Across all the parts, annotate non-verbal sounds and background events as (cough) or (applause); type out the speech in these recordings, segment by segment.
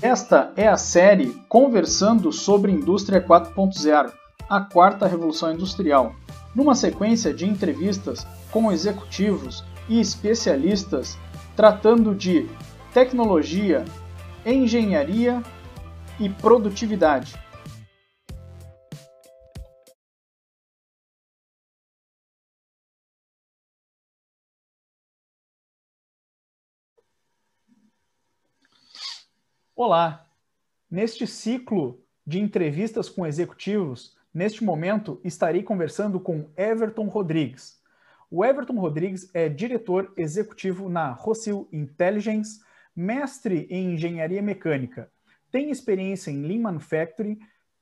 Esta é a série Conversando sobre Indústria 4.0, a quarta revolução industrial, numa sequência de entrevistas com executivos e especialistas tratando de tecnologia, engenharia e produtividade. Olá! Neste ciclo de entrevistas com executivos, neste momento estarei conversando com Everton Rodrigues. O Everton Rodrigues é diretor executivo na Rossil Intelligence, mestre em engenharia mecânica, tem experiência em Lean Manufacturing,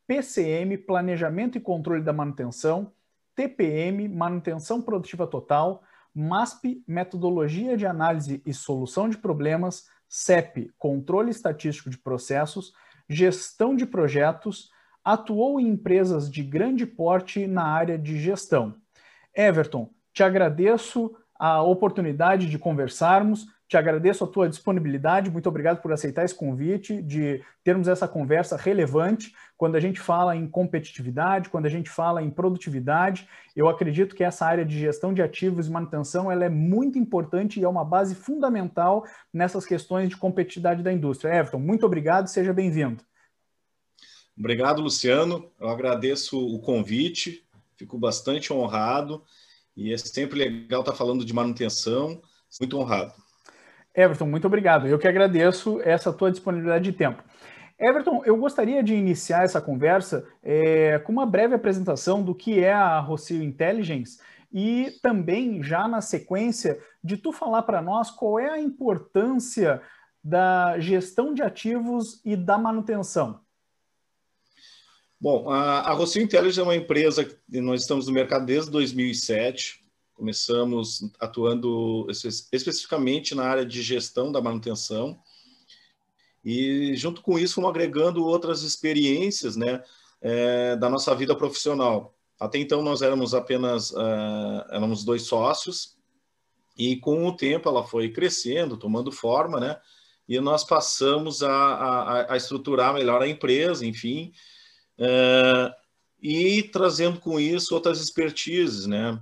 PCM, Planejamento e Controle da Manutenção, TPM, Manutenção Produtiva Total, MASP, Metodologia de Análise e Solução de Problemas, CEP, controle estatístico de processos, gestão de projetos, atuou em empresas de grande porte na área de gestão. Everton, te agradeço a oportunidade de conversarmos. Te agradeço a tua disponibilidade, muito obrigado por aceitar esse convite, de termos essa conversa relevante quando a gente fala em competitividade, quando a gente fala em produtividade. Eu acredito que essa área de gestão de ativos e manutenção ela é muito importante e é uma base fundamental nessas questões de competitividade da indústria. Everton, muito obrigado, seja bem-vindo. Obrigado, Luciano. Eu agradeço o convite, fico bastante honrado e é sempre legal estar falando de manutenção. Muito honrado. Everton, muito obrigado. Eu que agradeço essa tua disponibilidade de tempo. Everton, eu gostaria de iniciar essa conversa é, com uma breve apresentação do que é a Rocio Intelligence e também, já na sequência, de tu falar para nós qual é a importância da gestão de ativos e da manutenção. Bom, a, a Rocio Intelligence é uma empresa que nós estamos no mercado desde 2007. Começamos atuando especificamente na área de gestão da manutenção e junto com isso fomos agregando outras experiências, né, é, da nossa vida profissional. Até então nós éramos apenas uh, éramos dois sócios e com o tempo ela foi crescendo, tomando forma, né, e nós passamos a, a, a estruturar melhor a empresa, enfim, uh, e trazendo com isso outras expertises, né.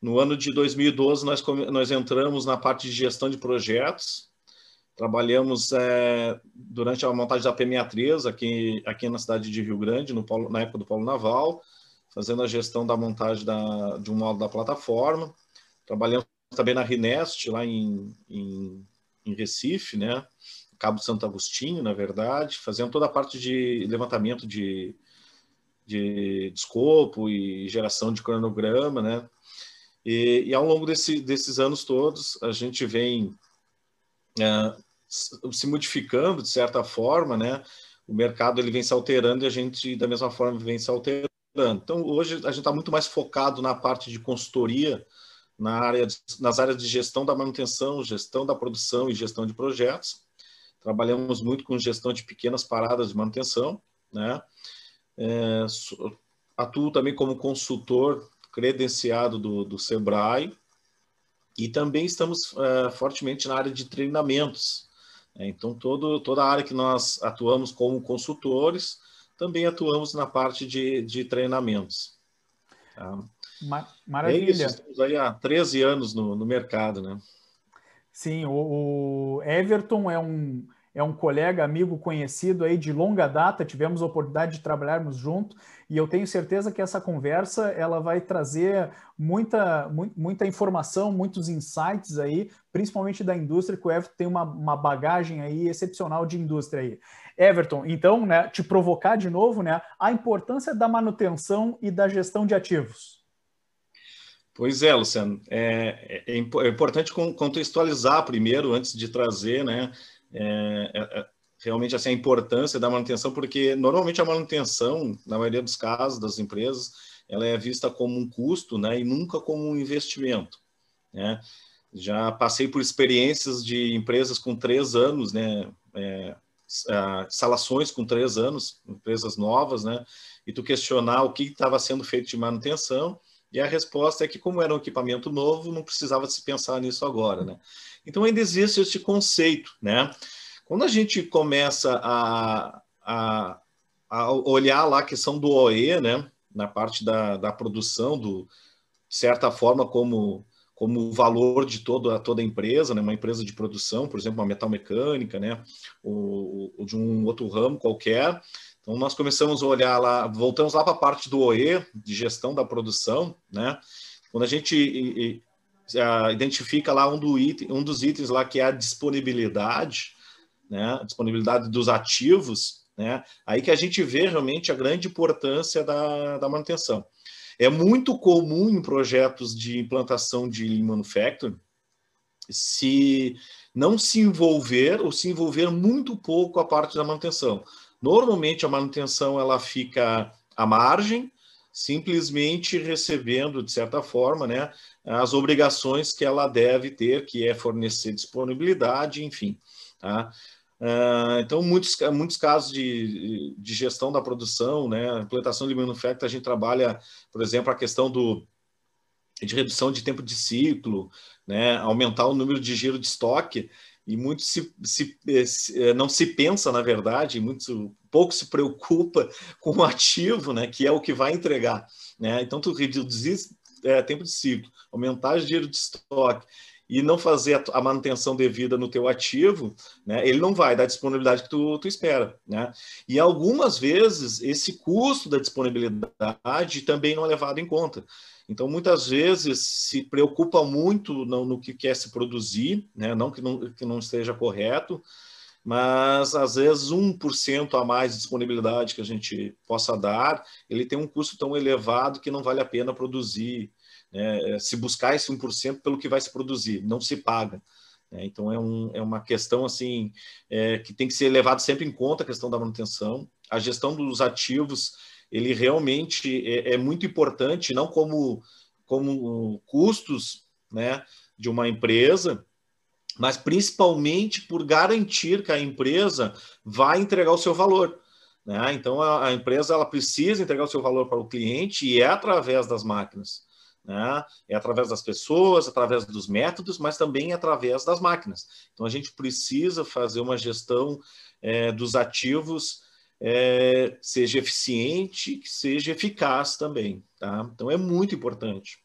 No ano de 2012, nós, nós entramos na parte de gestão de projetos. Trabalhamos é, durante a montagem da P63 aqui, aqui na cidade de Rio Grande, no na época do Polo Naval, fazendo a gestão da montagem da, de um módulo da plataforma. Trabalhamos também na Rinest, lá em, em, em Recife, né? Cabo Santo Agostinho, na verdade, fazendo toda a parte de levantamento de, de, de escopo e geração de cronograma, né? E, e ao longo desse, desses anos todos, a gente vem é, se modificando de certa forma, né? O mercado ele vem se alterando e a gente, da mesma forma, vem se alterando. Então, hoje, a gente está muito mais focado na parte de consultoria, na área de, nas áreas de gestão da manutenção, gestão da produção e gestão de projetos. Trabalhamos muito com gestão de pequenas paradas de manutenção, né? É, atuo também como consultor credenciado do, do Sebrae, e também estamos uh, fortemente na área de treinamentos. Né? Então, todo, toda a área que nós atuamos como consultores, também atuamos na parte de, de treinamentos. Tá? Maravilha. É isso, estamos aí há 13 anos no, no mercado, né? Sim, o, o Everton é um, é um colega, amigo, conhecido aí de longa data, tivemos a oportunidade de trabalharmos junto e eu tenho certeza que essa conversa ela vai trazer muita, muita informação, muitos insights aí, principalmente da indústria, que o Everton tem uma, uma bagagem aí excepcional de indústria aí. Everton, então, né, te provocar de novo, né, a importância da manutenção e da gestão de ativos. Pois é, Luciano. É, é, é importante contextualizar primeiro, antes de trazer, né, é, é, é, realmente assim, a importância da manutenção, porque normalmente a manutenção, na maioria dos casos das empresas, ela é vista como um custo né, e nunca como um investimento. Né? Já passei por experiências de empresas com três anos, né, é, instalações com três anos, empresas novas, né, e tu questionar o que estava sendo feito de manutenção, e a resposta é que, como era um equipamento novo, não precisava se pensar nisso agora. Né? Então, ainda existe esse conceito, né? Quando a gente começa a, a, a olhar lá a questão do OE, né, na parte da, da produção, do, de certa forma, como como valor de toda, toda a empresa, né? uma empresa de produção, por exemplo, uma metal mecânica, né? ou, ou de um outro ramo qualquer. Então, nós começamos a olhar lá, voltamos lá para a parte do OE, de gestão da produção, né? Quando a gente e, e, a, identifica lá um, do item, um dos itens lá que é a disponibilidade, né? Disponibilidade dos ativos, né? Aí que a gente vê realmente a grande importância da, da manutenção. É muito comum em projetos de implantação de Lean Manufacturing se não se envolver ou se envolver muito pouco a parte da manutenção. Normalmente a manutenção ela fica à margem, simplesmente recebendo de certa forma, né, as obrigações que ela deve ter, que é fornecer disponibilidade, enfim. Tá? Uh, então, muitos, muitos casos de, de gestão da produção, né, implantação de manufacturing, a gente trabalha, por exemplo, a questão do, de redução de tempo de ciclo, né, aumentar o número de giro de estoque, e muito se, se, se, eh, não se pensa, na verdade, muito pouco se preocupa (laughs) com o ativo, né, que é o que vai entregar. Né? Então, tu reduzir é, tempo de ciclo, aumentar o giro de estoque e não fazer a, manutenção devida no teu ativo, né, ele não vai dar a disponibilidade que tu, tu espera. Né? E algumas vezes esse custo da disponibilidade também não é levado em conta. Então, muitas vezes se preocupa muito no, no que quer se produzir, né? não, que não que não esteja correto, mas às vezes 1% a mais de disponibilidade que a gente possa dar, ele tem um custo tão elevado que não vale a pena produzir né, é, se buscar esse 1% pelo que vai se produzir, não se paga. Né? Então, é, um, é uma questão assim é, que tem que ser levado sempre em conta a questão da manutenção. A gestão dos ativos, ele realmente é, é muito importante, não como, como custos né, de uma empresa, mas principalmente por garantir que a empresa vai entregar o seu valor. Né? Então, a, a, empresa ela precisa entregar o seu valor para o cliente e é através das máquinas. Né? É através das pessoas, através dos métodos, mas também através das máquinas. Então, a gente precisa fazer uma gestão é, dos ativos é, seja eficiente, que seja eficaz também. Tá? Então, é muito importante.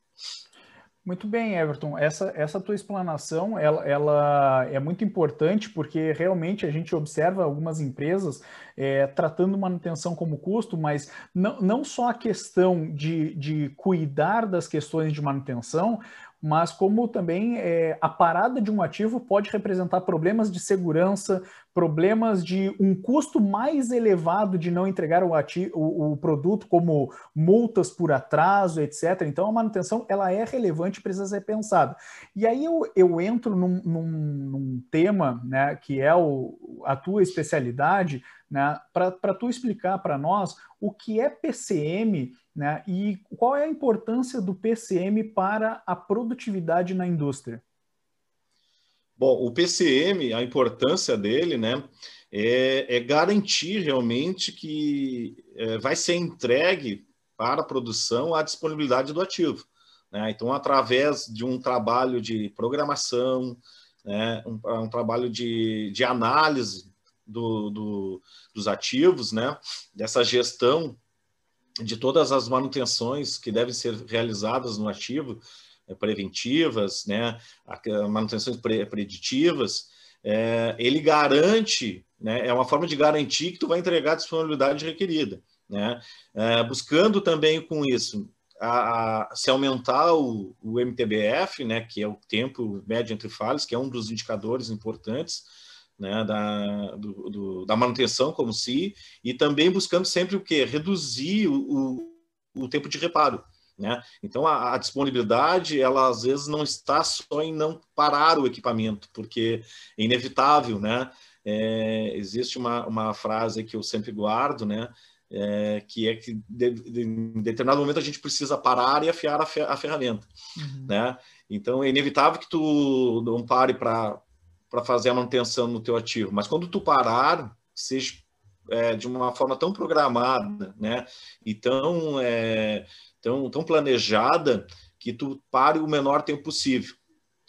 Muito bem, Everton. Essa, essa tua explanação ela, ela é muito importante porque realmente a gente observa algumas empresas é, tratando manutenção como custo, mas não, não só a questão de, de cuidar das questões de manutenção, mas como também é, a parada de um ativo pode representar problemas de segurança, problemas de um custo mais elevado de não entregar o, ativo, o, o produto, como multas por atraso, etc. Então, a manutenção ela é relevante e precisa ser pensada. E aí eu, eu entro num, num, num tema né, que é o, a tua especialidade, né, para tu explicar para nós o que é PCM né, e qual é a importância do PCM para a produtividade na indústria. Bom, o PCM, a importância dele, né, é, é garantir realmente que é, vai ser entregue para a produção a disponibilidade do ativo. Né? Então, através de um trabalho de programação, né, um, um trabalho de, de análise do, do, dos ativos, né? dessa gestão de todas as manutenções que devem ser realizadas no ativo, é, preventivas, né? manutenções preditivas, é, ele garante, né? é uma forma de garantir que tu vai entregar a disponibilidade requerida. Né? É, buscando também com isso a, a, se aumentar o, o, MTBF, né, que é o tempo médio entre falhas, que é um dos indicadores importantes, né, da, do, do, da manutenção como se, e também buscando sempre o que? Reduzir o, o, o, tempo de reparo. Né? Então, a, a, disponibilidade, ela às vezes não está só em não parar o equipamento, porque é inevitável, né? É, existe uma, uma frase que eu sempre guardo, né? É, que é que de, de, em determinado momento a gente precisa parar e afiar a, fer, a ferramenta, uhum. né? Então é inevitável que tu não pare para para fazer a manutenção no teu ativo. Mas quando tu parar, seja é, de uma forma tão programada, né, e tão, é, tão, tão planejada que tu pare o menor tempo possível.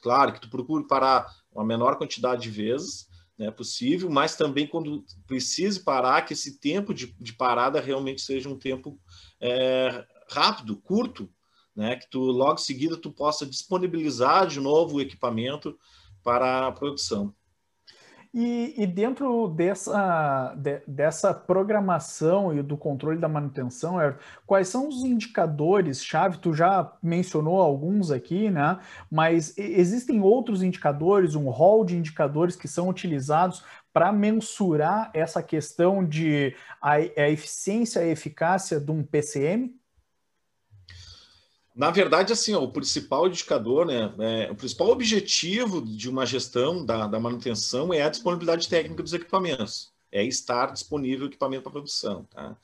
Claro que tu procure parar uma menor quantidade de vezes, né, possível, mas também quando precise parar, que esse tempo de, de parada realmente seja um tempo é, rápido, curto, né, que tu logo em seguida tu possa disponibilizar de novo o equipamento para a produção. E, e dentro dessa, de, dessa programação e do controle da manutenção, quais são os indicadores-chave? Tu já mencionou alguns aqui, né? Mas existem outros indicadores, um rol de indicadores que são utilizados para mensurar essa questão de a, a eficiência e eficácia de um PCM? Na verdade, assim, ó, o principal indicador, né, é, o principal objetivo de uma gestão da, da, manutenção é a disponibilidade técnica dos equipamentos, é estar disponível o equipamento para produção. Tá?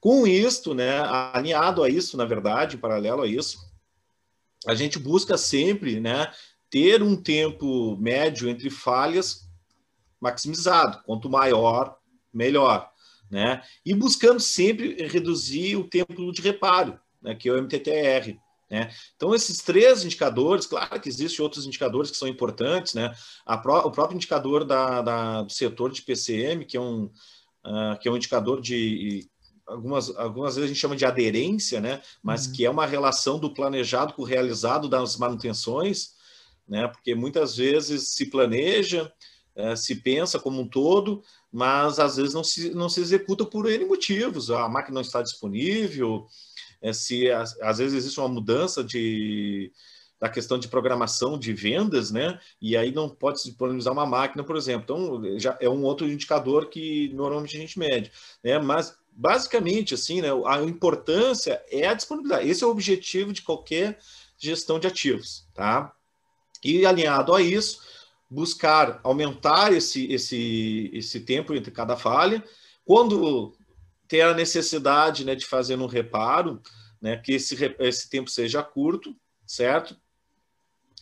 Com isto, né, alinhado a isso, na verdade, em paralelo a isso, a gente busca sempre né, ter um tempo médio entre falhas maximizado. Quanto maior, melhor. Né? E buscando sempre reduzir o tempo de reparo né, que é o MTTR. Né? Então, esses três indicadores, claro que existem outros indicadores que são importantes, né? Pró o próprio indicador da, da, do setor de PCM, que é um, uh, que é um indicador de. Algumas, algumas vezes a gente chama de aderência, né? mas uhum. que é uma relação do planejado com o realizado das manutenções, né? porque muitas vezes se planeja, uh, se pensa como um todo, mas às vezes não se, não se executa por N motivos. A máquina não está disponível, é, se às vezes existe uma mudança de, da questão de programação de vendas, né? E aí não pode se disponibilizar uma máquina, por exemplo. Então, já é um outro indicador que normalmente a gente mede, né? Mas basicamente, assim, né? A importância é a disponibilidade. Esse é o objetivo de qualquer gestão de ativos, tá? E alinhado a isso, buscar aumentar esse, esse, esse tempo entre cada falha. Quando ter a necessidade né, de fazer um reparo, né, que esse, esse tempo seja curto, certo?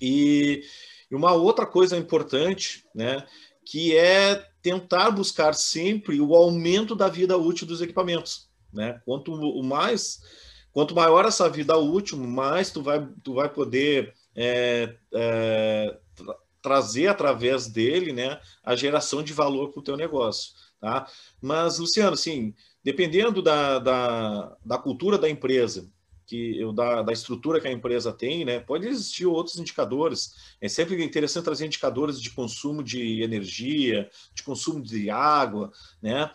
E, e uma outra coisa importante, né, que é tentar buscar sempre o aumento da vida útil dos equipamentos, né? Quanto mais, quanto maior essa vida útil, mais tu vai, tu vai poder é, é, tra trazer através dele, né, a geração de valor para o teu negócio, tá? Mas Luciano, assim, dependendo da, da, da cultura da empresa, que da, da estrutura que a empresa tem, né, pode existir outros indicadores. É sempre interessante trazer indicadores de consumo de energia, de consumo de água, né?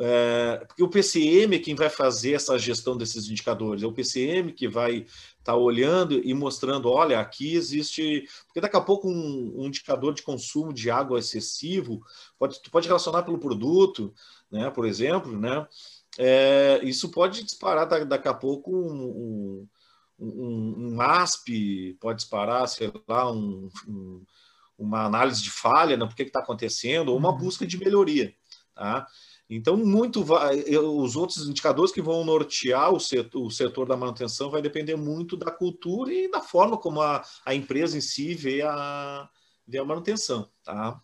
É, porque o PCM é quem vai fazer essa gestão desses indicadores, é o PCM que vai estar tá olhando e mostrando, olha, aqui existe, porque daqui a pouco um, um indicador de consumo de água excessivo pode, pode relacionar pelo produto, né, por exemplo, né, é, isso pode disparar daqui a pouco um, um, um, um ASP, pode disparar, sei lá, um, uma análise de falha, né, por que está acontecendo, ou uma uhum. busca de melhoria. Tá? Então, muito vai, os outros indicadores que vão nortear o setor, o setor, da manutenção vai depender muito da cultura e da forma como a, a empresa em si vê a, vê a manutenção. Tá?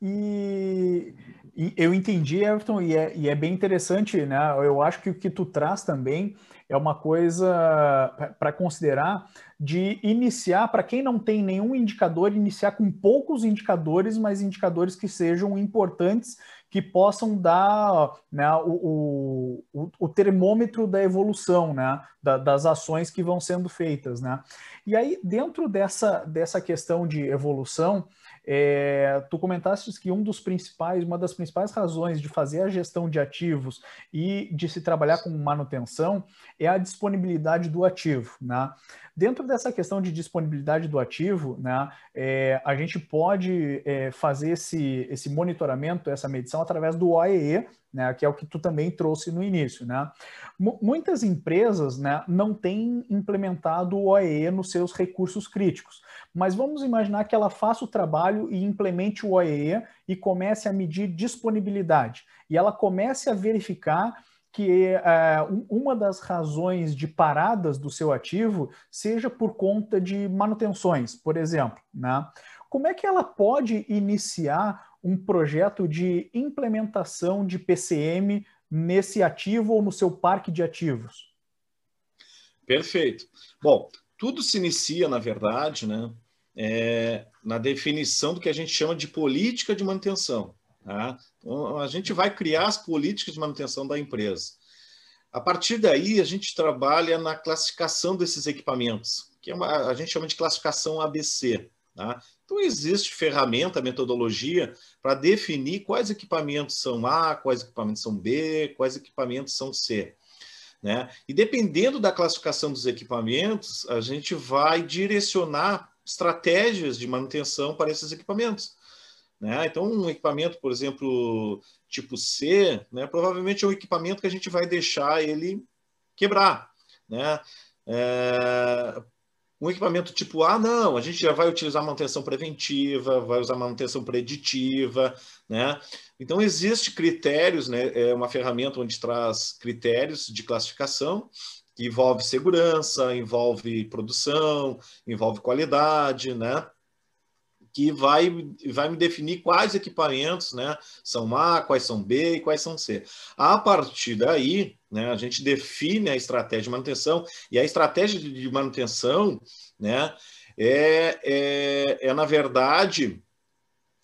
E, e, eu entendi, Everton, e é, e é, bem interessante, né? Eu acho que o que tu traz também é uma coisa para considerar de iniciar, para quem não tem nenhum indicador, iniciar com poucos indicadores, mas indicadores que sejam importantes, que possam dar né, o, o, o, termômetro da evolução, né, da, das ações que vão sendo feitas. Né? E aí, dentro dessa, dessa questão de evolução, é, tu comentaste que um dos principais, uma das principais razões de fazer a gestão de ativos e de se trabalhar com manutenção é a disponibilidade do ativo. Né? Dentro dessa questão de disponibilidade do ativo, né, é, a gente pode é, fazer esse, esse monitoramento, essa medição através do OEE, né, que é o que tu também trouxe no início. Né? M muitas empresas né, não têm implementado o OEE nos seus recursos críticos, mas vamos imaginar que ela faça o trabalho e implemente o OEE e comece a medir disponibilidade, e ela comece a verificar que uh, uma das razões de paradas do seu ativo seja por conta de manutenções, por exemplo. Né? Como é que ela pode iniciar um projeto de implementação de PCM nesse ativo ou no seu parque de ativos? Perfeito. Bom, tudo se inicia, na verdade, né, é, na definição do que a gente chama de política de manutenção. Tá? Então, a gente vai criar as políticas de manutenção da empresa. A partir daí, a gente trabalha na classificação desses equipamentos, que é uma, a gente chama de classificação ABC. Tá? Então, existe ferramenta, metodologia para definir quais equipamentos são A, quais equipamentos são B, quais equipamentos são C. Né? E dependendo da classificação dos equipamentos, a gente vai direcionar estratégias de manutenção para esses equipamentos. Né? Então, um equipamento, por exemplo, tipo C, né, provavelmente é um equipamento que a gente vai deixar ele quebrar. Né? É, um equipamento tipo A, não, a gente já vai utilizar manutenção preventiva, vai usar manutenção preditiva, né? Então, existe critérios, né? É uma ferramenta onde traz critérios de classificação que envolve segurança, envolve produção, envolve qualidade, né? Que vai, vai me definir quais equipamentos né, são A, quais são B e quais são C. A partir daí, né, a gente define a estratégia de manutenção, e a estratégia de manutenção né, é, é, é na verdade,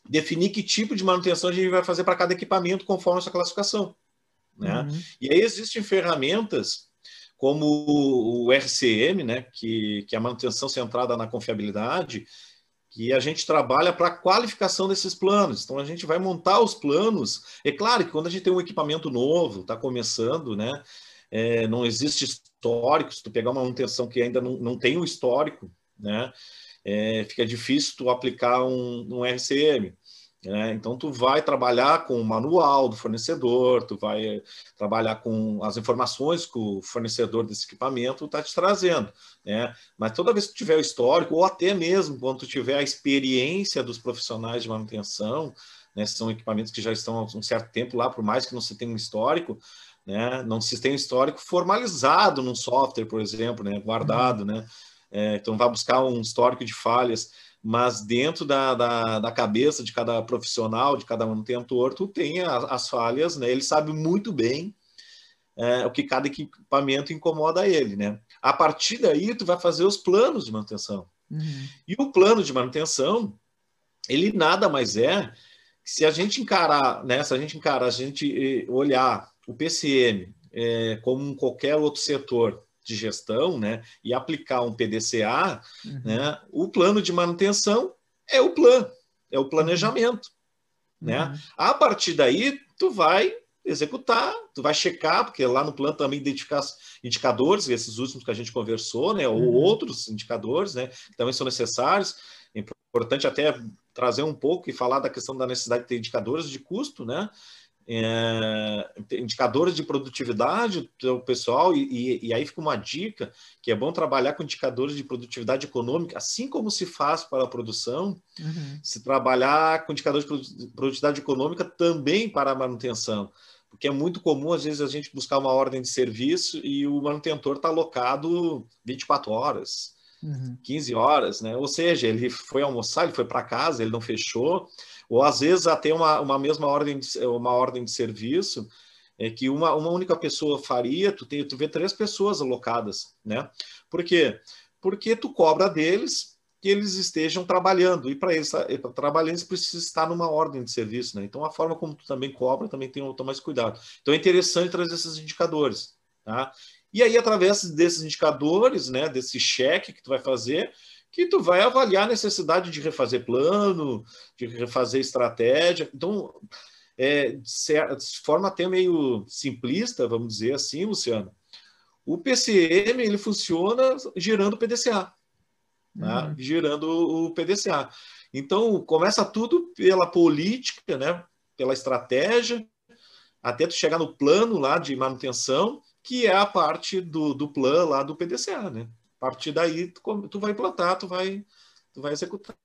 definir que tipo de manutenção a gente vai fazer para cada equipamento conforme essa classificação. Né? Uhum. E aí existem ferramentas como o RCM, né, que, que é a manutenção centrada na confiabilidade, que a gente trabalha para a qualificação desses planos. Então, a gente vai montar os planos. É claro que quando a gente tem um equipamento novo, está começando, né, é, não existe histórico, se tu pegar uma manutenção que ainda não, não tem o um histórico, né, é, fica difícil tu aplicar um, um RCM. Né? Então, tu vai trabalhar com o manual do fornecedor, tu vai trabalhar com as informações que o fornecedor desse equipamento está te trazendo. Né? Mas toda vez que tu tiver o histórico, ou até mesmo quando tu tiver a experiência dos profissionais de manutenção, né? são equipamentos que já estão há um certo tempo lá, por mais que não se tenha um histórico, né? não se tenha um histórico formalizado num software, por exemplo, né? guardado, né? É, então, vai buscar um histórico de falhas mas dentro da, da, da, cabeça de cada profissional, de cada manutentor, tu tem as, as falhas, né? Ele sabe muito bem é, o que cada equipamento incomoda ele, né? A partir daí, tu vai fazer os planos de manutenção. Uhum. E o plano de manutenção, ele nada mais é se a gente encarar, né? Se a gente encarar, a gente eh, olhar o PCM é, como qualquer outro setor de gestão, né, e aplicar um PDCA, uhum. né, o plano de manutenção é o plano, é o planejamento, né? uhum. né? A partir daí, tu vai executar, tu vai checar, porque lá no plano também identificar indicadores, esses últimos que a gente conversou, né, ou uhum. outros indicadores, né, que também são necessários. É importante até trazer um pouco e falar da questão da necessidade de ter indicadores de custo, né? É, indicadores de produtividade do pessoal, e, e, e, aí fica uma dica que é bom trabalhar com indicadores de produtividade econômica, assim como se faz para a produção, uhum. se trabalhar com indicadores de produtividade econômica também para a manutenção. Porque é muito comum, às vezes, a gente buscar uma ordem de serviço e o manutentor está alocado 24 horas, uhum. 15 horas, né? Ou seja, ele foi almoçar, ele foi para casa, ele não fechou, ou às vezes até uma, uma mesma ordem de, uma ordem de serviço é que uma, uma única pessoa faria, tu, tem, tu vê três pessoas alocadas, né? Por quê? Porque tu cobra deles que eles estejam trabalhando, e para eles pra trabalhar eles precisam estar numa ordem de serviço, né? Então a forma como tu também cobra também tem que mais cuidado. Então é interessante trazer esses indicadores, tá? E aí, através desses indicadores, né, desse cheque que tu vai fazer, que tu vai avaliar a necessidade de refazer plano, de refazer estratégia. Então, é, de forma até meio simplista, vamos dizer assim, Luciano, o PCM ele funciona girando o PDCA, né? uhum. girando o PDCA. Então, começa tudo pela política, né? pela estratégia, até tu chegar no plano lá de manutenção, que é a parte do, do plano lá do PDCA, né? A partir daí, tu, tu vai plantar, tu vai, tu vai executar.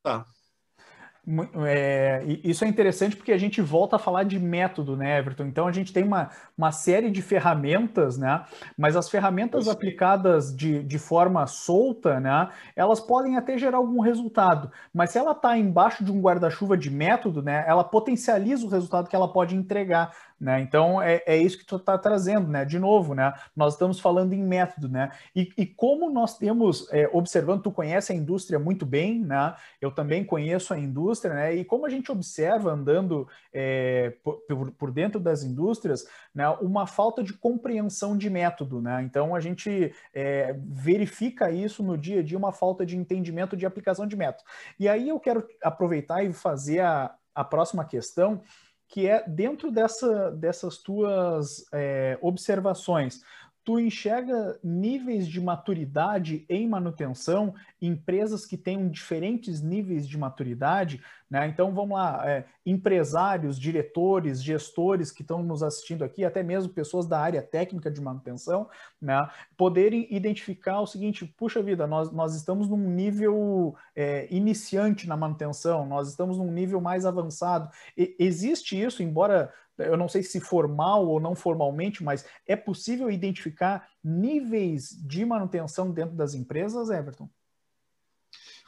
É, isso é interessante porque a gente volta a falar de método, né, Everton? Então a gente tem uma, uma série de ferramentas, né? Mas as ferramentas aplicadas de, de forma solta, né? Elas podem até gerar algum resultado. Mas se ela está embaixo de um guarda-chuva de método, né? Ela potencializa o resultado que ela pode entregar Né? Então, é, é isso que tu está trazendo, né? De novo, né? Nós estamos falando em método, né? E, e como nós temos, é, observando, tu conhece a indústria muito bem, né? Eu também conheço a indústria, né? E como a gente observa andando é, por, por, dentro das indústrias, né? Uma falta de compreensão de método, né? Então, a gente é, verifica isso no dia a dia, uma falta de entendimento de aplicação de método. E aí eu quero aproveitar e fazer a, a próxima questão, que é dentro dessa, dessas tuas é, observações, tu enxerga níveis de maturidade em manutenção, empresas que tenham diferentes níveis de maturidade, né? Então vamos lá, é, empresários, diretores, gestores que estão nos assistindo aqui, até mesmo pessoas da área técnica de manutenção, né? Poderem identificar o seguinte: puxa vida, nós, nós estamos num nível é, iniciante na manutenção, nós estamos num nível mais avançado. E, existe isso, embora eu não sei se formal ou não formalmente, mas é possível identificar níveis de manutenção dentro das empresas, Everton?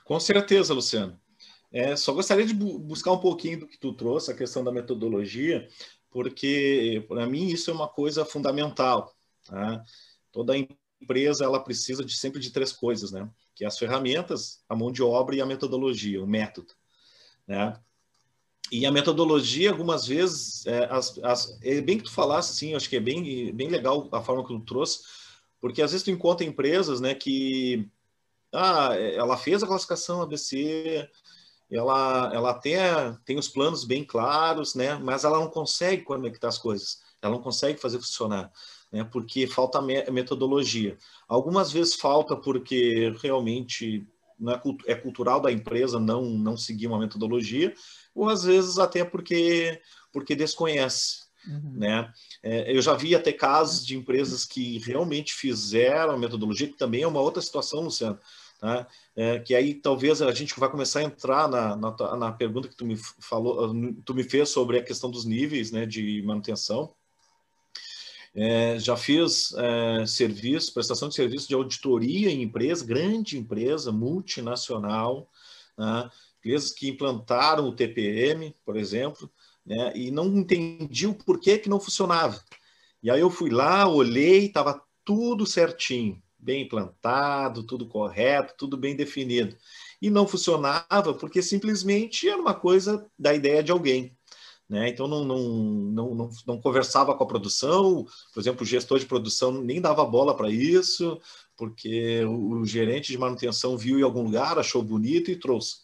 Com certeza, Luciano. É, só gostaria de bu buscar um pouquinho do que tu trouxe, a questão da metodologia, porque para mim isso é uma coisa fundamental. Tá? Toda empresa ela precisa de sempre de três coisas, né? Que é as ferramentas, a mão de obra e a metodologia, o método, né? E a metodologia, algumas vezes, é, as, as, é bem que tu falasse, assim, acho que é bem, bem legal a forma que tu trouxe, porque às vezes tu encontra empresas, né, que ah, ela fez a classificação ABC, ela, ela até tem os planos bem claros, né, mas ela não consegue conectar as coisas, ela não consegue fazer funcionar, né, porque falta metodologia. Algumas vezes falta porque realmente não é, é cultural da empresa não, não seguir uma metodologia, ou às vezes até porque, porque desconhece. Uhum. Né? É, eu já vi até casos de empresas que realmente fizeram a metodologia, que também é uma outra situação, Luciano, tá? É, que aí talvez a gente vai começar a entrar na, na, na, pergunta que tu me falou, tu me fez sobre a questão dos níveis né, de manutenção. É, já fiz é, serviço, prestação de serviço de auditoria em empresa, grande empresa, multinacional, né? empresas que implantaram o TPM, por exemplo, né, e não entendiam por que, que não funcionava. E aí eu fui lá, olhei, estava tudo certinho, bem implantado, tudo correto, tudo bem definido. E não funcionava porque simplesmente era uma coisa da ideia de alguém. Né? Então não, não, não, não, não conversava com a produção, por exemplo, o gestor de produção nem dava bola para isso, porque o, o gerente de manutenção viu em algum lugar, achou bonito e trouxe.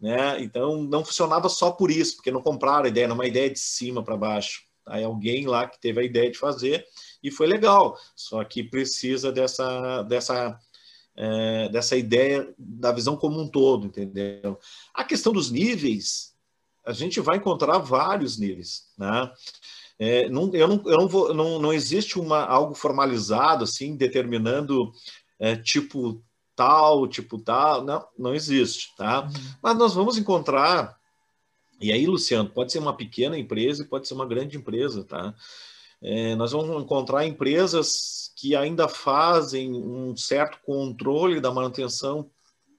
Né? Então não funcionava só por isso, porque não compraram a ideia, é uma ideia de cima para baixo. Aí alguém lá que teve a ideia de fazer e foi legal. Só que precisa dessa dessa é, dessa ideia da visão como um todo, entendeu? A questão dos níveis, a gente vai encontrar vários níveis, né? É, não, eu não, eu não, vou, não, não existe uma, algo formalizado assim determinando é, tipo tal, tipo tal, não, não existe, tá? Uhum. Mas nós vamos encontrar, e aí, Luciano, pode ser uma pequena empresa e pode ser uma grande empresa, tá? É, nós vamos encontrar empresas que ainda fazem um certo controle da manutenção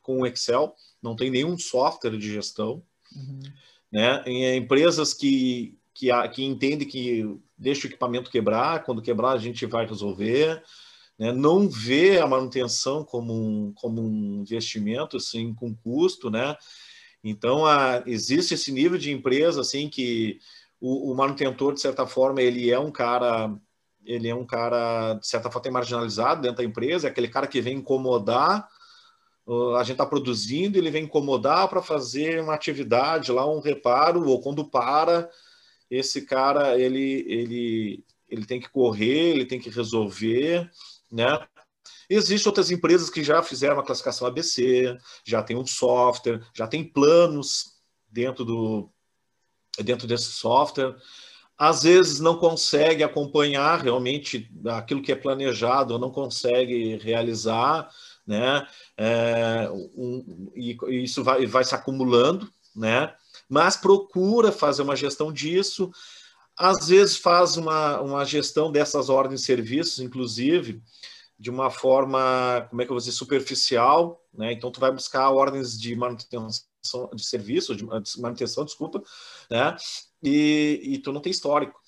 com o Excel, não tem nenhum software de gestão, uhum. né? Em empresas que, que, que entendem que deixa o equipamento quebrar, quando quebrar a gente vai resolver, né? não vê a manutenção como um, como um investimento assim, com custo, né? Então, a, existe esse nível de empresa assim que o, o, manutentor, de certa forma, ele é um cara, ele é um cara, de certa forma, marginalizado dentro da empresa, é aquele cara que vem incomodar, a gente está produzindo, ele vem incomodar para fazer uma atividade lá, um reparo, ou quando para, esse cara, ele, ele, ele tem que correr, ele tem que resolver, né? Existem outras empresas que já fizeram uma classificação ABC, já tem um software, já tem planos dentro do dentro desse software. Às vezes não consegue acompanhar realmente aquilo que é planejado, ou não consegue realizar, né? É, um, e, e isso vai, vai se acumulando, né? Mas procura fazer uma gestão disso. Às vezes faz uma, uma gestão dessas ordens de serviços, inclusive, de uma forma, como é que eu vou dizer, superficial, né? Então tu vai buscar ordens de manutenção de serviço, de manutenção, desculpa, né? E, e tu não tem histórico,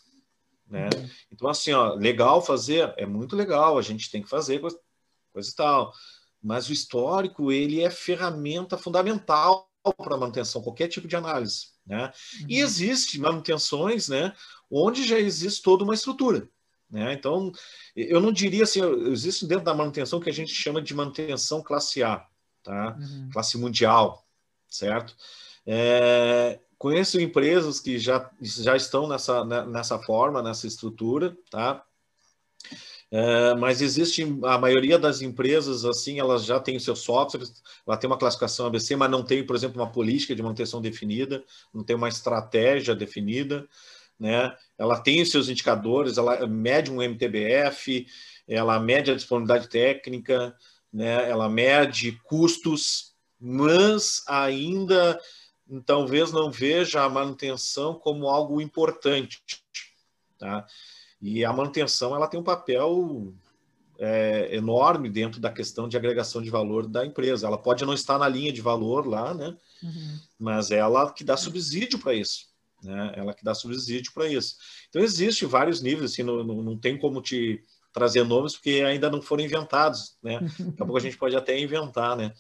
Né? Uhum. Então, assim, ó, legal fazer, é muito legal, a gente tem que fazer coisa, coisa e tal. Mas o histórico, ele é ferramenta fundamental para manutenção, qualquer tipo de análise. Né? Uhum. E existe manutenções né, onde já existe toda uma estrutura. Né? Então, eu não diria assim, existe dentro da manutenção que a gente chama de manutenção classe A, tá? Uhum. classe mundial, certo? É, conheço empresas que já, já estão nessa, né, nessa forma, nessa estrutura, tá? É, mas existe a maioria das empresas assim, elas já têm seus softwares, ela tem uma classificação ABC, mas não tem, por exemplo, uma política de manutenção definida, não tem uma estratégia definida, né? Ela tem os seus indicadores, ela mede um MTBF, ela mede a disponibilidade técnica, né? Ela mede custos, mas ainda talvez não veja a manutenção como algo importante, tá? E a manutenção ela tem um papel é, enorme dentro da questão de agregação de valor da empresa. Ela pode não estar na linha de valor lá, né? Uhum. Mas ela que dá subsídio para isso, né? Ela que dá subsídio para isso. Então existe vários níveis, assim, não, não, não tem como te trazer nomes porque ainda não foram inventados, né? (laughs) Daqui a pouco a gente pode até inventar, né?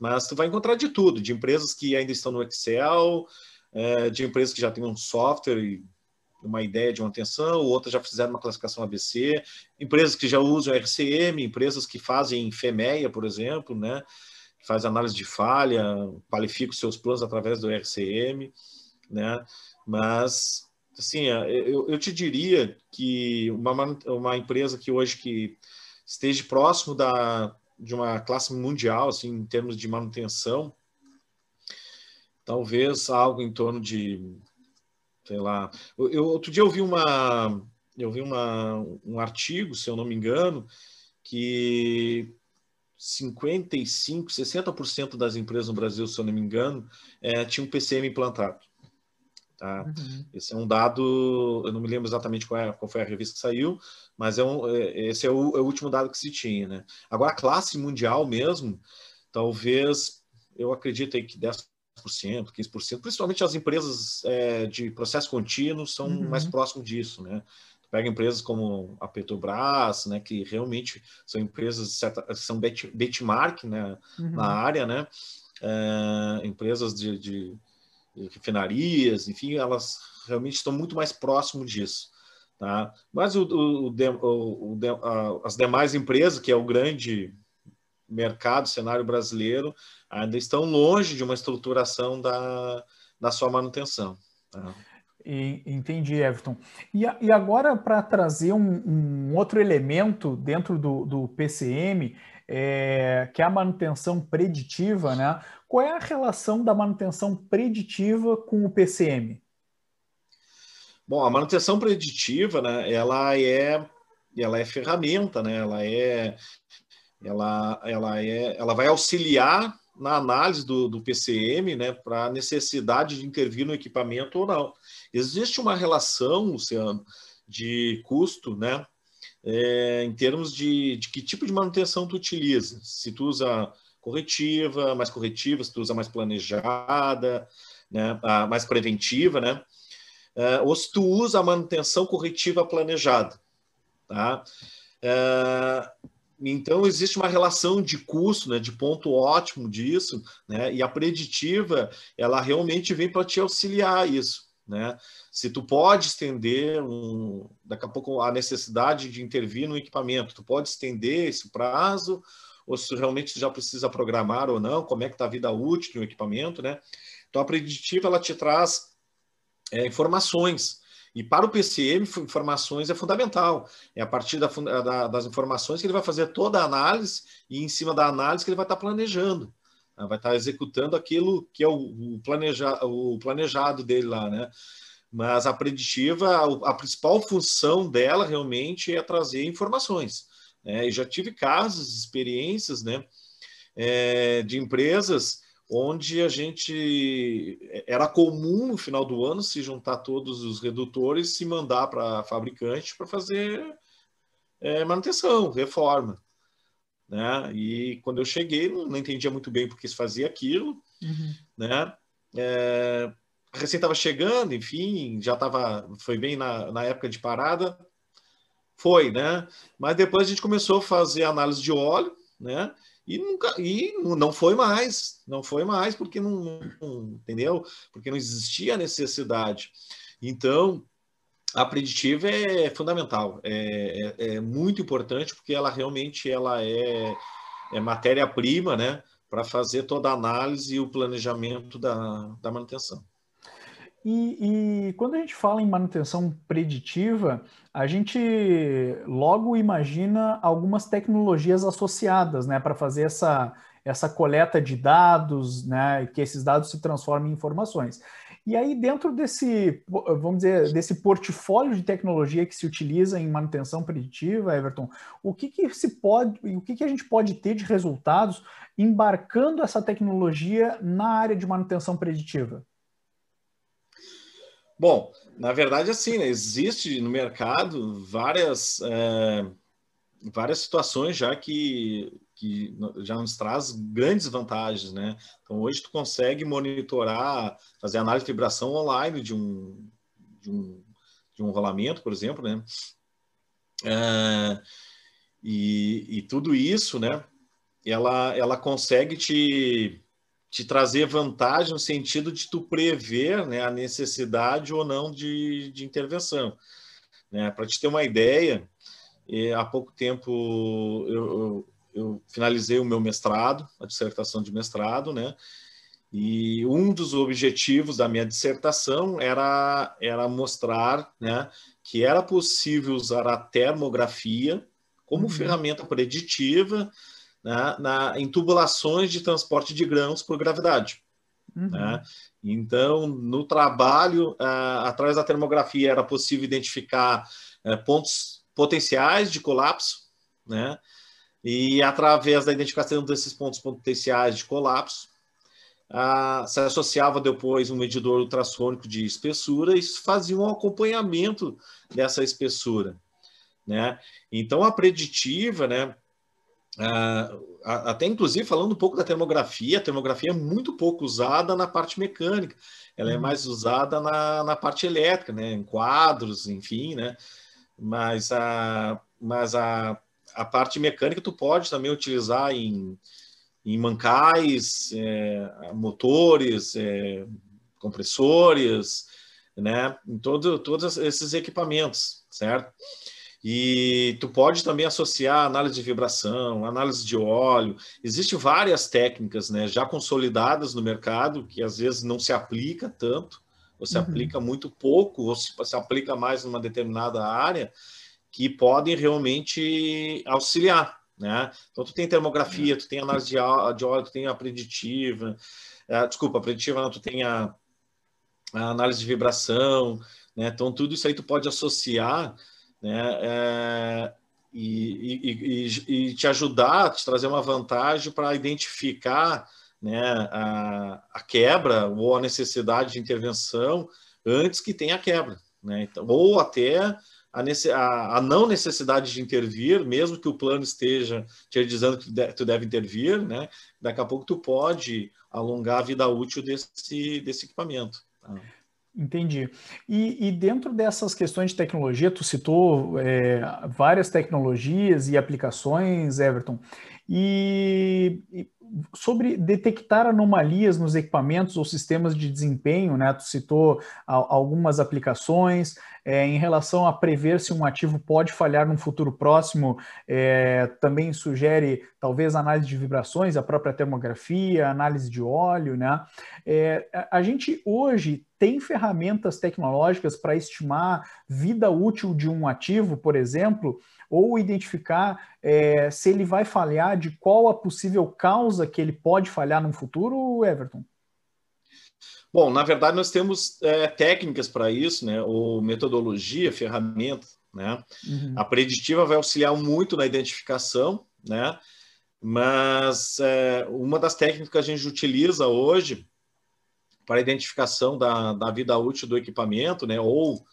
Mas tu vai encontrar de tudo, de empresas que ainda estão no Excel, é, de empresas que já têm um software e uma ideia de manutenção, outras já fizeram uma classificação ABC, empresas que já usam RCM, empresas que fazem FEMEA, por exemplo, né? que faz análise de falha, qualifica os seus planos através do RCM, né? Mas, assim, eu, eu te diria que uma, uma empresa que hoje que esteja próximo da, de uma classe mundial, assim, em termos de manutenção, talvez algo em torno de sei lá. Eu, outro dia eu vi uma, eu vi uma, um artigo, se eu não me engano, que 55, 60% das empresas no Brasil, se eu não me engano, é, tinham PCM implantado. Tá? Uhum. Esse é um dado, eu não me lembro exatamente qual, é, qual foi a revista que saiu, mas é um, é, esse é o, é o, último dado que se tinha. Né? Agora, a classe mundial mesmo, talvez, eu acredito aí que 10%, 15%, principalmente as empresas é, de processo contínuo são uhum. mais próximos disso, né? Pega empresas como a Petrobras, né, que realmente são empresas certa, são benchmark né, uhum. na área, né? É, empresas de, de, de refinarias, enfim, elas realmente estão muito mais próximo disso. Tá? Mas o, o, o, o, as demais empresas, que é o grande mercado, cenário brasileiro, ainda estão longe de uma estruturação da, da sua manutenção. Tá? Entendi, Everton. E, e agora, para trazer um, um, outro elemento dentro do, do PCM, é, que é a manutenção preditiva, né? Qual é a relação da manutenção preditiva com o PCM? Bom, a manutenção preditiva, né, ela é, ela é ferramenta, né? Ela é, ela, ela é, ela vai auxiliar na análise do, do PCM, né, para a necessidade de intervir no equipamento ou não. Existe uma relação, Luciano, de custo, né, é, em termos de, de que tipo de manutenção tu utiliza. Se tu usa corretiva, mais corretiva, se tu usa mais planejada, né, mais preventiva, né, é, ou se tu usa a manutenção corretiva planejada, tá? É, então, existe uma relação de custo, né, de ponto ótimo disso, né, e a preditiva, ela realmente vem para te auxiliar isso. Né? Se tu pode estender, um, daqui a pouco, a necessidade de intervir no equipamento, tu pode estender esse prazo, ou se realmente já precisa programar ou não, como é que está a vida útil do equipamento, né? Então, a preditiva, ela te traz é, informações, e para o PCM, informações é fundamental. É a partir da, da, das informações que ele vai fazer toda a análise e em cima da análise que ele vai estar planejando. Né? Vai estar executando aquilo que é o, o, planeja, o planejado dele lá, né? Mas a preditiva, a, a principal função dela realmente é trazer informações. Né? E já tive casos, experiências, né? É, de empresas onde a gente era comum no final do ano se juntar todos os redutores e mandar para a fabricante para fazer é, manutenção, reforma. Né? E quando eu cheguei, não, não entendia muito bem porque se fazia aquilo, uhum. né? É, recém estava chegando, enfim, já estava, foi bem na, na época de parada, foi, né? Mas depois a gente começou a fazer análise de óleo, né? E nunca e não foi mais, não foi mais porque não, não entendeu? Porque não existia necessidade. Então, a preditiva é fundamental, é, é, é muito importante porque ela realmente ela é, é matéria-prima, né? Para fazer toda a análise e o planejamento da, da manutenção. E, e, quando a gente fala em manutenção preditiva, a gente logo imagina algumas tecnologias associadas, né, para fazer essa, essa coleta de dados, né, que esses dados se transformem em informações. E aí, dentro desse, vamos dizer, desse portfólio de tecnologia que se utiliza em manutenção preditiva, Everton, o que, que se pode, o que, que a gente pode ter de resultados embarcando essa tecnologia na área de manutenção preditiva? Bom, na verdade, assim, né, existe no mercado várias, é, várias situações já que, que já nos traz grandes vantagens, né? Então, hoje tu consegue monitorar, fazer análise de vibração online de um, de um, de um rolamento, por exemplo, né? É, e, e tudo isso, né? Ela, ela consegue te te trazer vantagem no sentido de tu prever né, a necessidade ou não de, de intervenção. Né? Para te ter uma ideia, eh, há pouco tempo eu, eu, eu, finalizei o meu mestrado, a dissertação de mestrado, né? E um dos objetivos da minha dissertação era, era mostrar né, que era possível usar a termografia como uhum. ferramenta preditiva né, na, em tubulações de transporte de grãos por gravidade. Uhum. Né? Então, no trabalho, uh, através da termografia, era possível identificar uh, pontos potenciais de colapso, né? e através da identificação desses pontos potenciais de colapso, uh, se associava depois um medidor ultrassônico de espessura e fazia um acompanhamento dessa espessura. Né? Então, a preditiva, né, Uh, até inclusive falando um pouco da termografia, a termografia é muito pouco usada na parte mecânica, ela é uhum. mais usada na, na parte elétrica, né, em quadros, enfim, né, mas a, mas a, a parte mecânica tu pode também utilizar em, em mancais, é, motores, é, compressores, né, em todo, todos esses equipamentos, certo? E tu pode também associar análise de vibração, análise de óleo. Existem várias técnicas, né, já consolidadas no mercado que às vezes não se aplica tanto, ou se uhum. aplica muito pouco, ou se, se aplica mais numa determinada área, que podem realmente auxiliar, né? Então tu tem termografia, tu tem análise de, de óleo, tu tem a preditiva, uh, desculpa, a preditiva não, tu tem a, a análise de vibração, né? Então tudo isso aí tu pode associar né? É, e, e, e, e, te ajudar, te trazer uma vantagem para identificar né, a, a, quebra ou a necessidade de intervenção antes que tenha a quebra. Né? Então, ou até a, a, a, não necessidade de intervir, mesmo que o plano esteja te dizendo que tu deve intervir, né? daqui a pouco tu pode alongar a vida útil desse, desse equipamento. Tá? Entendi. E, e, dentro dessas questões de tecnologia, tu citou é, várias tecnologias e aplicações, Everton, e, e, sobre detectar anomalias nos equipamentos ou sistemas de desempenho, né? Tu citou algumas aplicações é, em relação a prever se um ativo pode falhar num futuro próximo, é, também sugere talvez análise de vibrações, a própria termografia, análise de óleo, né? É, a gente hoje tem ferramentas tecnológicas para estimar vida útil de um ativo, por exemplo, ou identificar é, se ele vai falhar, de qual a possível causa que ele pode falhar no futuro, Everton? Bom, na verdade, nós temos é, técnicas para isso, né? ou metodologia, ferramenta. Né? Uhum. A preditiva vai auxiliar muito na identificação, né? mas é, uma das técnicas que a gente utiliza hoje para identificação da, da vida útil do equipamento, né, ou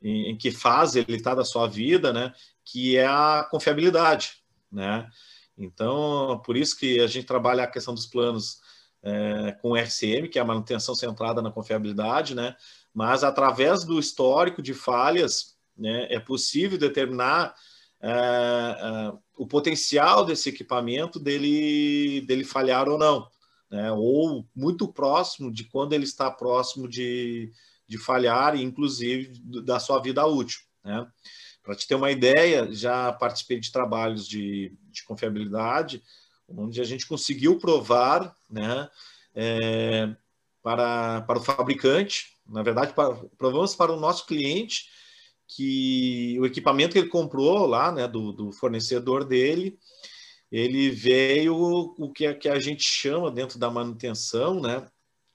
em, em que fase ele está da sua vida, né, que é a confiabilidade, né. Então, por isso que a gente trabalha a questão dos planos é, com RCM, que é a manutenção centrada na confiabilidade, né? Mas através do histórico de falhas, né, é possível determinar é, é, o potencial desse equipamento dele, dele falhar ou não, né? Ou muito próximo de quando ele está próximo de, de falhar, inclusive da sua vida útil, né? Para te ter uma ideia, já participei de trabalhos de, de confiabilidade onde a gente conseguiu provar né, é, para, para o fabricante, na verdade, para, provamos para o nosso cliente que o equipamento que ele comprou lá, né, do, do fornecedor dele, ele veio o que, que a gente chama dentro da manutenção, né,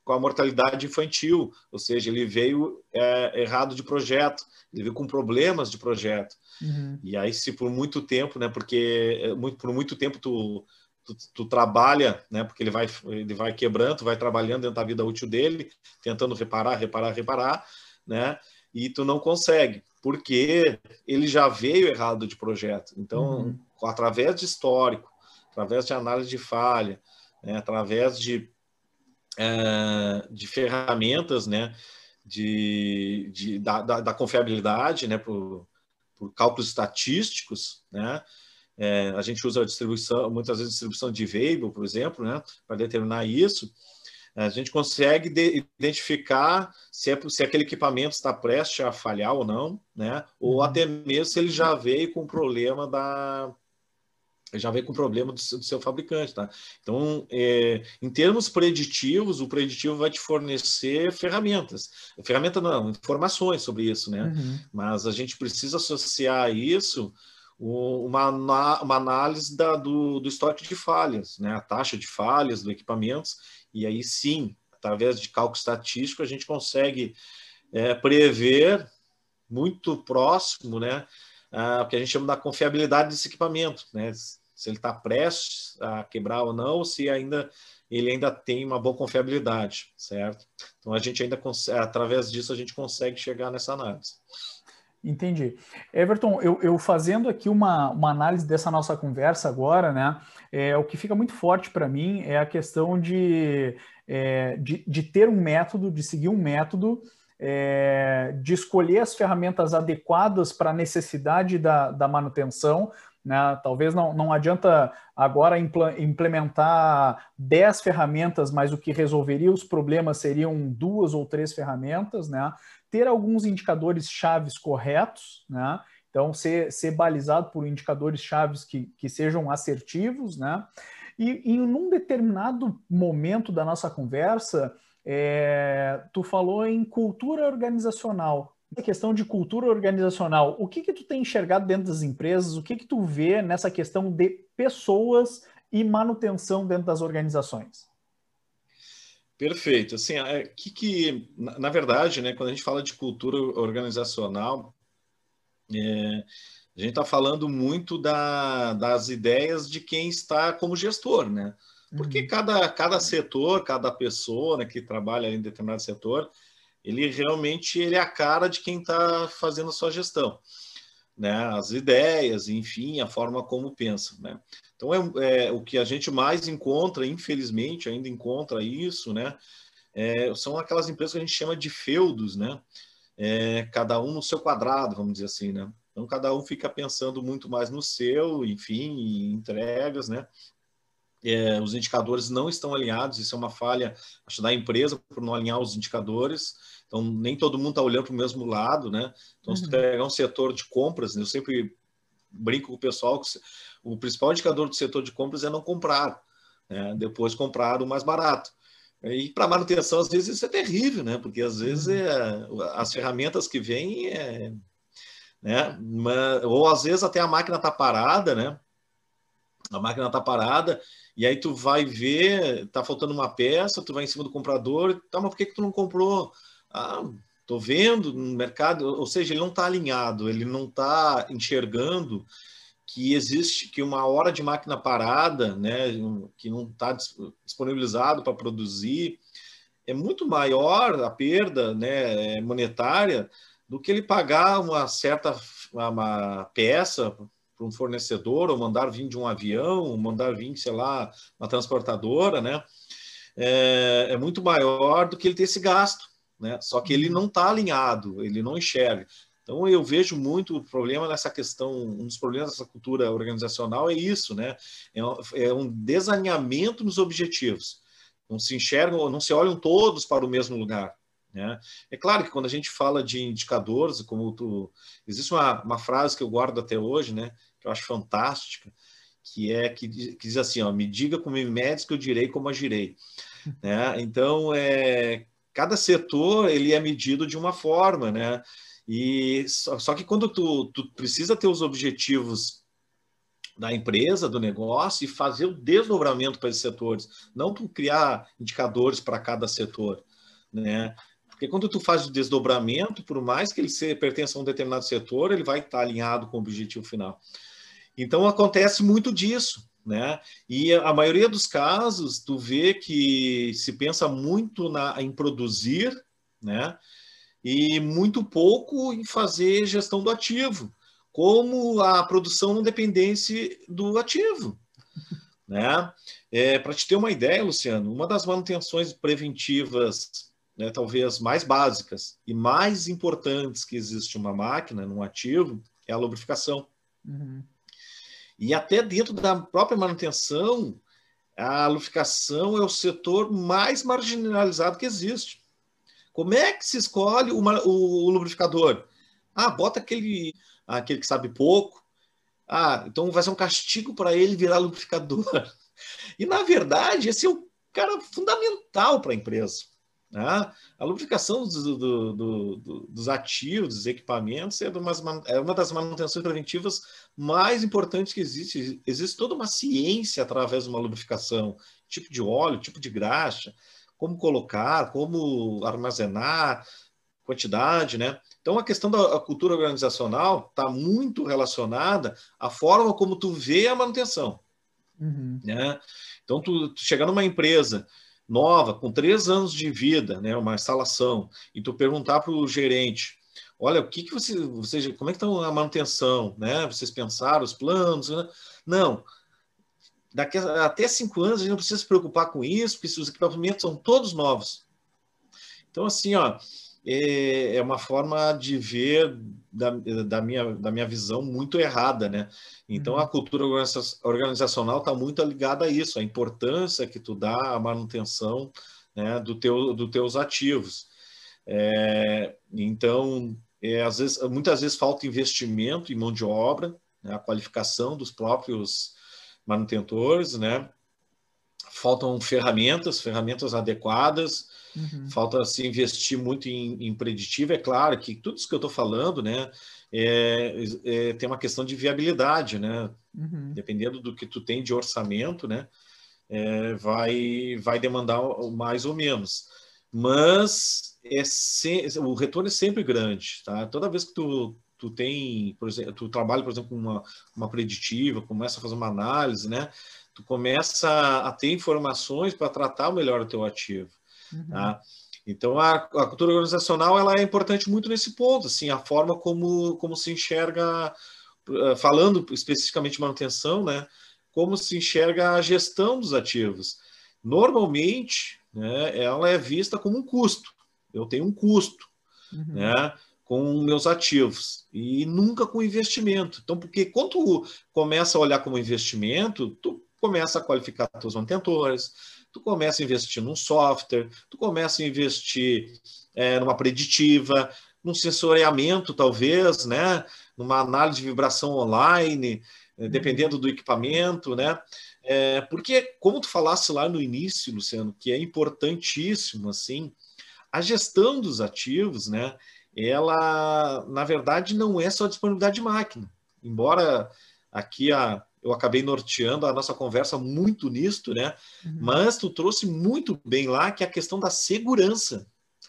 com a mortalidade infantil, ou seja, ele veio é, errado de projeto, ele veio com problemas de projeto. Uhum. E aí, se por muito tempo, né, porque é, muito, por muito tempo tu tu, tu, trabalha, né? Porque ele vai, ele vai quebrando, vai trabalhando dentro da vida útil dele, tentando reparar, reparar, reparar, né? E tu não consegue, porque ele já veio errado de projeto. Então, uhum. através de histórico, através de análise de falha, né? através de, é, de ferramentas, né? De, de da, da, da confiabilidade, né? Por, por cálculos estatísticos, né? É, a gente usa a distribuição, muitas vezes distribuição de Weibull, por exemplo, né, para determinar isso. A gente consegue de, identificar se, é, se aquele equipamento está prestes a falhar ou não, né? Ou uhum. até mesmo se ele já veio com problema da, já vem com problema do seu, do seu fabricante, tá? Então, é, em termos preditivos, o preditivo vai te fornecer ferramentas. Ferramenta não, informações sobre isso, né? Uhum. Mas a gente precisa associar isso uma, uma análise da, do, do estoque de falhas, né? a taxa de falhas do equipamento, e aí sim, através de cálculo estatístico, a gente consegue é, prever muito próximo né, a, o que a gente chama da confiabilidade desse equipamento, né? se ele está prestes a quebrar ou não, se ainda ele ainda tem uma boa confiabilidade, certo? Então a gente ainda através disso a gente consegue chegar nessa análise. Entendi. Everton, eu, eu, fazendo aqui uma, uma análise dessa nossa conversa agora, né? É, o que fica muito forte para mim é a questão de, é, de, de, ter um método, de seguir um método, é, de escolher as ferramentas adequadas para a necessidade da, da manutenção, né? Talvez não, não adianta agora implementar 10 ferramentas, mas o que resolveria os problemas seriam duas ou três ferramentas, né? ter alguns indicadores chaves corretos, né? Então, ser, ser balizado por indicadores chaves que, que sejam assertivos, né? E, em um determinado momento da nossa conversa, é, tu falou em cultura organizacional. A questão de cultura organizacional, o que que tu tem enxergado dentro das empresas? O que que tu vê nessa questão de pessoas e manutenção dentro das organizações? Perfeito. Assim, é, que, que na, verdade, né, quando a gente fala de cultura organizacional, é, a gente está falando muito da, das ideias de quem está como gestor, né? Porque uhum. cada, cada setor, cada pessoa né, que trabalha em determinado setor, ele realmente ele é a cara de quem está fazendo a sua gestão. Né? As ideias, enfim, a forma como pensa. Né? Então, é, é, o que a gente mais encontra, infelizmente, ainda encontra isso, né? É, são aquelas empresas que a gente chama de feudos, né? É, cada um no seu quadrado, vamos dizer assim, né? Então, cada um fica pensando muito mais no seu, enfim, em entregas, né? É, os indicadores não estão alinhados, isso é uma falha, acho, da empresa por não alinhar os indicadores. Então, nem todo mundo está olhando para o mesmo lado, né? Então, uhum. se pegar um setor de compras, né? eu sempre brinco com o pessoal que o principal indicador do setor de compras é não comprar, né? depois comprar o mais barato. E para manutenção, às vezes, isso é terrível, né? Porque às vezes uhum. é, as ferramentas que vêm é, né? ou às vezes até a máquina está parada, né? A máquina está parada, e aí tu vai ver, está faltando uma peça, tu vai em cima do comprador, tá, mas por que, que tu não comprou? Ah, tô vendo no mercado, ou seja, ele não está alinhado, ele não está enxergando que existe que uma hora de máquina parada, né, que não está disponibilizado para produzir, é muito maior a perda né, monetária do que ele pagar uma certa uma peça para um fornecedor, ou mandar vir de um avião, ou mandar vir, sei lá, uma transportadora, né? é, é muito maior do que ele ter esse gasto, né? Só que ele Uhum. não está alinhado, ele não enxerga. Então eu vejo muito o problema nessa questão, um dos problemas dessa cultura organizacional é isso, né? É um, é um desalinhamento nos objetivos. Não se enxergam, não se olham todos para o mesmo lugar. Né? É claro que quando a gente fala de indicadores, como tu, existe uma, uma frase que eu guardo até hoje, né? Que eu acho fantástica, que é que, diz- que diz assim, ó, me diga como me medes que eu direi como agirei. (laughs) Né? Então, é, cada setor ele é medido de uma forma, né? E só, só que quando tu, tu precisa ter os objetivos da empresa, do negócio e fazer o desdobramento para esses setores, não tu criar indicadores para cada setor, né? Porque quando tu faz o desdobramento, por mais que ele se, pertença a um determinado setor, ele vai estar alinhado com o objetivo final. Então acontece muito disso, né? E a maioria dos casos, tu vê que se pensa muito na, em produzir, né? E muito pouco em fazer gestão do ativo, como a produção não dependesse do ativo, né? É, Para te ter uma ideia, Luciano, uma das manutenções preventivas, né, talvez mais básicas e mais importantes que existe uma máquina, num ativo, é a lubrificação. Uhum. E até dentro da própria manutenção, a lubrificação é o setor mais marginalizado que existe. Como é que se escolhe o, o, lubrificador? Ah, bota aquele, aquele que sabe pouco. Ah, então vai ser um castigo para ele virar lubrificador. (laughs) E, na verdade, esse é um cara fundamental para a empresa. Né? A lubrificação do, do, do, dos ativos, dos equipamentos, é uma, é uma das manutenções preventivas mais importantes que existe. Existe toda uma ciência através de uma lubrificação, tipo de óleo, tipo de graxa, como colocar, como armazenar, quantidade, né? Então a questão da cultura organizacional está muito relacionada à forma como tu vê a manutenção, uhum. né? Então tu, tu chegar numa empresa nova, com três anos de vida, né, uma instalação, e tu perguntar para o gerente, olha, o que que você, você como é que está a manutenção, né? Vocês pensaram os planos? Né? Não. Daqui a, até cinco anos a gente não precisa se preocupar com isso, porque os equipamentos são todos novos. Então assim, ó, é, é uma forma de ver da, da, minha, da minha visão muito errada, né? Então uhum. a cultura organizacional está muito ligada a isso, a importância que tu dá à manutenção né, do teu, dos teus ativos. É, então, é, às vezes, muitas vezes falta investimento em mão de obra, né, a qualificação dos próprios manutentores, né? Faltam ferramentas, ferramentas adequadas, Uhum. Falta se investir muito em, em, preditivo. É claro que tudo isso que eu estou falando, né, é, é, tem uma questão de viabilidade, né? Uhum. Dependendo do que tu tem de orçamento, né, é, vai vai demandar mais ou menos. Mas é se, o retorno é sempre grande, tá? Toda vez que tu tu tem, por exemplo, tu trabalha, por exemplo, com uma, uma preditiva, começa a fazer uma análise, né? Tu começa a ter informações para tratar melhor o teu ativo. Uhum. Tá? Então, a, a, cultura organizacional ela é importante muito nesse ponto, assim, a forma como, como se enxerga, falando especificamente de manutenção, né, como se enxerga a gestão dos ativos. Normalmente, né, ela é vista como um custo. Eu tenho um custo uhum. né, com meus ativos e nunca com investimento. Então, porque quando tu começa a olhar como investimento, tu começa a qualificar teus mantentores, tu começa a investir num software, tu começa a investir é, numa preditiva, num sensoriamento, talvez, né? numa análise de vibração online, dependendo do equipamento, né? É, porque, como tu falasse lá no início, Luciano, que é importantíssimo, assim, a gestão dos ativos, né? Ela, na verdade, não é só disponibilidade de máquina. Embora aqui a, eu acabei norteando a nossa conversa muito nisto, né? Uhum. Mas tu trouxe muito bem lá que é a questão da segurança.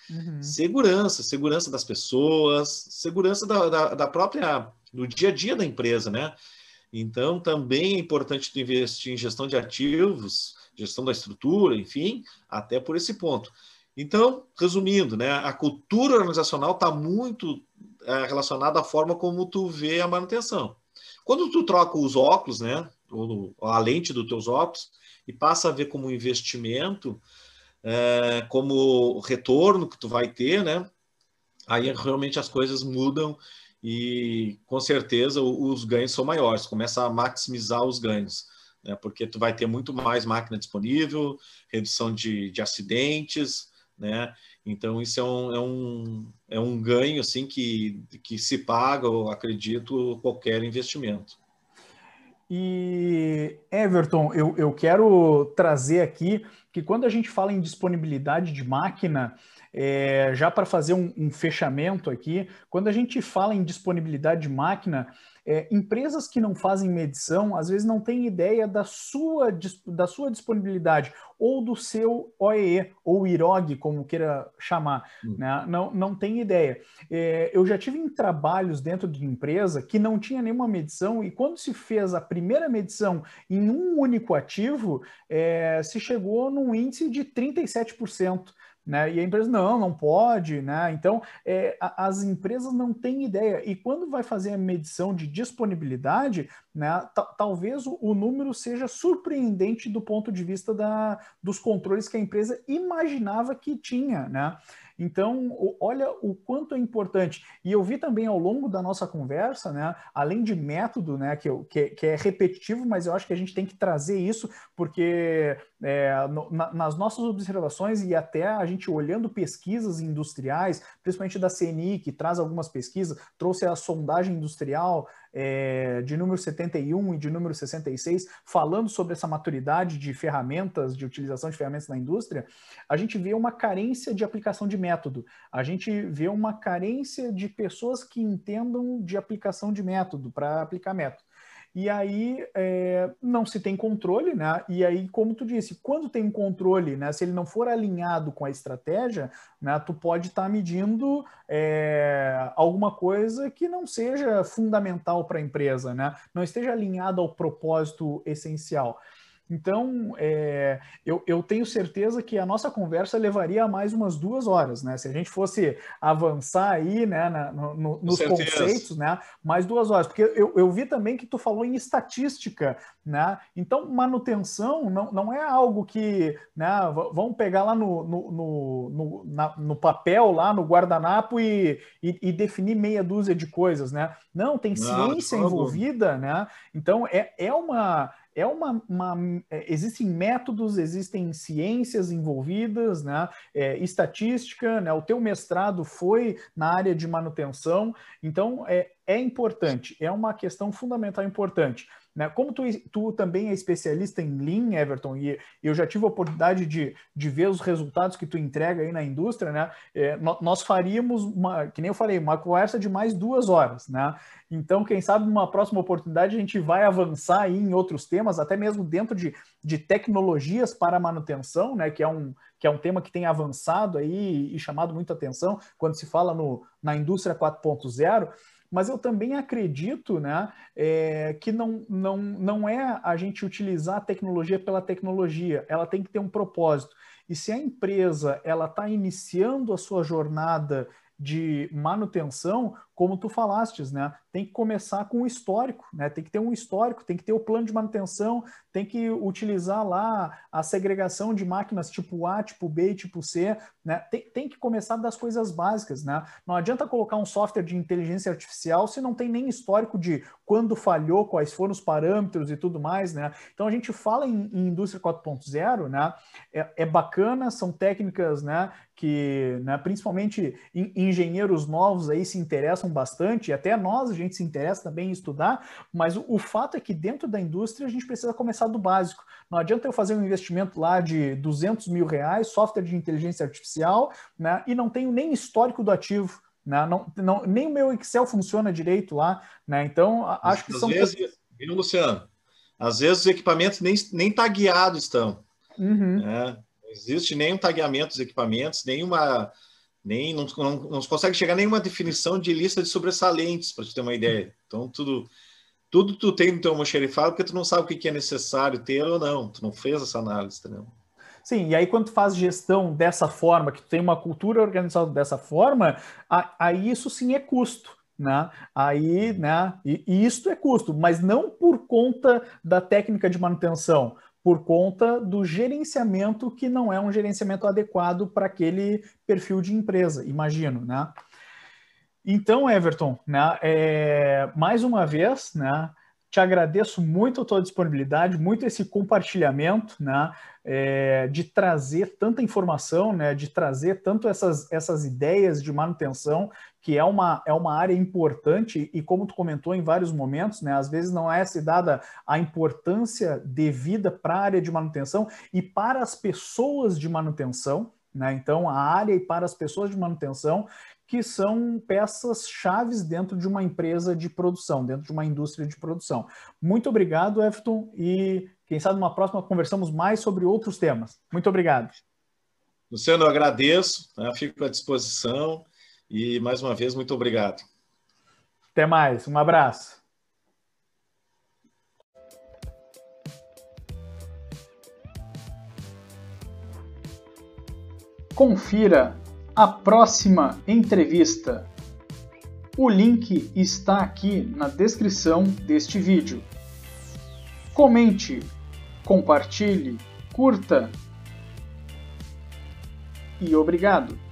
Uhum. Segurança, segurança das pessoas, segurança da, da, da, própria, do dia a dia da empresa, né? Então, também é importante tu investir em gestão de ativos, gestão da estrutura, enfim, até por esse ponto. Então, resumindo, né, a cultura organizacional está muito é, relacionada à forma como tu vê a manutenção. Quando tu troca os óculos, né, ou a lente dos teus óculos, e passa a ver como investimento, é, como retorno que tu vai ter, né? Aí realmente as coisas mudam e com certeza os ganhos são maiores, começa a maximizar os ganhos, né? porque tu vai ter muito mais máquina disponível, redução de, de acidentes, né? Então isso é um, é um, é um ganho assim que, que se paga, eu acredito, qualquer investimento. E Everton, eu, eu quero trazer aqui que quando a gente fala em disponibilidade de máquina, é, já para fazer um, um, fechamento aqui, quando a gente fala em disponibilidade de máquina, é, empresas que não fazem medição, às vezes não têm ideia da sua, da sua disponibilidade ou do seu OEE, ou IROG, como queira chamar, hum. né? não, não tem ideia. É, eu já tive em trabalhos dentro de empresa que não tinha nenhuma medição, e quando se fez a primeira medição em um único ativo, é, se chegou num índice de 37%. Né? E a empresa, não, não pode, né? Então, é, as empresas não têm ideia. E quando vai fazer a medição de disponibilidade, né, talvez o, o, número seja surpreendente do ponto de vista da, dos controles que a empresa imaginava que tinha, né? Então, olha o quanto é importante. E eu vi também ao longo da nossa conversa, né, além de método, né, que, que, que é repetitivo, mas eu acho que a gente tem que trazer isso, porque é, no, na, nas nossas observações e até a gente olhando pesquisas industriais, principalmente da CNI, que traz algumas pesquisas, trouxe a sondagem industrial é, de número 71 e de número 66, falando sobre essa maturidade de ferramentas, de utilização de ferramentas na indústria, a gente vê uma carência de aplicação de método, a gente vê uma carência de pessoas que entendam de aplicação de método, para aplicar método e aí é, não se tem controle, né? E aí, como tu disse, quando tem um controle, né? Se ele não for alinhado com a estratégia, né? Tu pode estar tá medindo é, alguma coisa que não seja fundamental para a empresa, né? Não esteja alinhado ao propósito essencial. Então, é, eu, eu, tenho certeza que a nossa conversa levaria mais umas duas horas, né? Se a gente fosse avançar aí, né, na, no, nos conceitos, né? Mais duas horas. Porque eu, eu, vi também que tu falou em estatística, né? Então, manutenção não, não é algo que, né? Vamos pegar lá no, no, no, no, no papel, lá no guardanapo e, e, e, definir meia dúzia de coisas, né? Não, tem ciência envolvida, né? Então, é, é uma é uma, uma, é, existem métodos, existem ciências envolvidas, né? É, estatística, né? O teu mestrado foi na área de manutenção, então é, é importante, é uma questão fundamental importante. Né? Como tu, tu também é especialista em Lean, Everton, e eu já tive a oportunidade de, de ver os resultados que tu entrega aí na indústria, né? É, nós faríamos, uma, que nem eu falei, uma conversa de mais duas horas, né? Então, quem sabe numa próxima oportunidade a gente vai avançar aí em outros temas, até mesmo dentro de, de tecnologias para manutenção, né? Que é um, que é um tema que tem avançado aí e chamado muita atenção quando se fala no, na indústria 4.0 mas eu também acredito né, é, que não, não, não é a gente utilizar a tecnologia pela tecnologia, ela tem que ter um propósito. E se a empresa ela está iniciando a sua jornada de manutenção, como tu falastes, né? Tem que começar com o histórico, né? Tem que ter um histórico, tem que ter o plano de manutenção, tem que utilizar lá a segregação de máquinas tipo A, tipo B tipo C, né? Tem, tem que começar das coisas básicas, né? Não adianta colocar um software de inteligência artificial se não tem nem histórico de quando falhou, quais foram os parâmetros e tudo mais, né? Então a gente fala em, em indústria 4.0, né? É, é, bacana, são técnicas, né? Que, né, principalmente engenheiros novos aí se interessam bastante, e até nós a gente se interessa também em estudar, mas o, o, fato é que dentro da indústria a gente precisa começar do básico. Não adianta eu fazer um investimento lá de 200 mil reais, software de inteligência artificial, né, e não tenho nem histórico do ativo. Né, não, não, nem o meu Excel funciona direito lá. Né, então, acho que às são. Vezes, viu, Luciano? Às vezes os equipamentos nem, nem tagueados estão. Uhum. Né? Não existe nenhum tagueamento dos equipamentos, nenhuma nem não, não, não consegue chegar a nenhuma definição de lista de sobressalentes, para te ter uma ideia. Então, tudo tudo tu tem no teu almoxerifado porque tu não sabe o que é necessário ter ou não. Tu não fez essa análise, entendeu? Sim, e aí quando tu faz gestão dessa forma, que tu tem uma cultura organizada dessa forma, aí isso sim é custo. Né? Aí, né? E, e isso é custo, mas não por conta da técnica de manutenção, por conta do gerenciamento que não é um gerenciamento adequado para aquele perfil de empresa, imagino, né? Então, Everton, né, é, mais uma vez, né, te agradeço muito a tua disponibilidade, muito esse compartilhamento, né, é, de trazer tanta informação, né, de trazer tanto essas, essas ideias de manutenção, que é uma, é uma área importante e como tu comentou em vários momentos, né, às vezes não é se dada a importância devida para a área de manutenção e para as pessoas de manutenção, né? Então, a área e para as pessoas de manutenção, que são peças chaves dentro de uma empresa de produção, dentro de uma indústria de produção. Muito obrigado, Everton, e quem sabe numa próxima conversamos mais sobre outros temas. Muito obrigado. Luciano, eu agradeço, né? fico à disposição e mais uma vez muito obrigado. Até mais, um abraço. Confira a próxima entrevista. O link está aqui na descrição deste vídeo. Comente, compartilhe, curta e obrigado!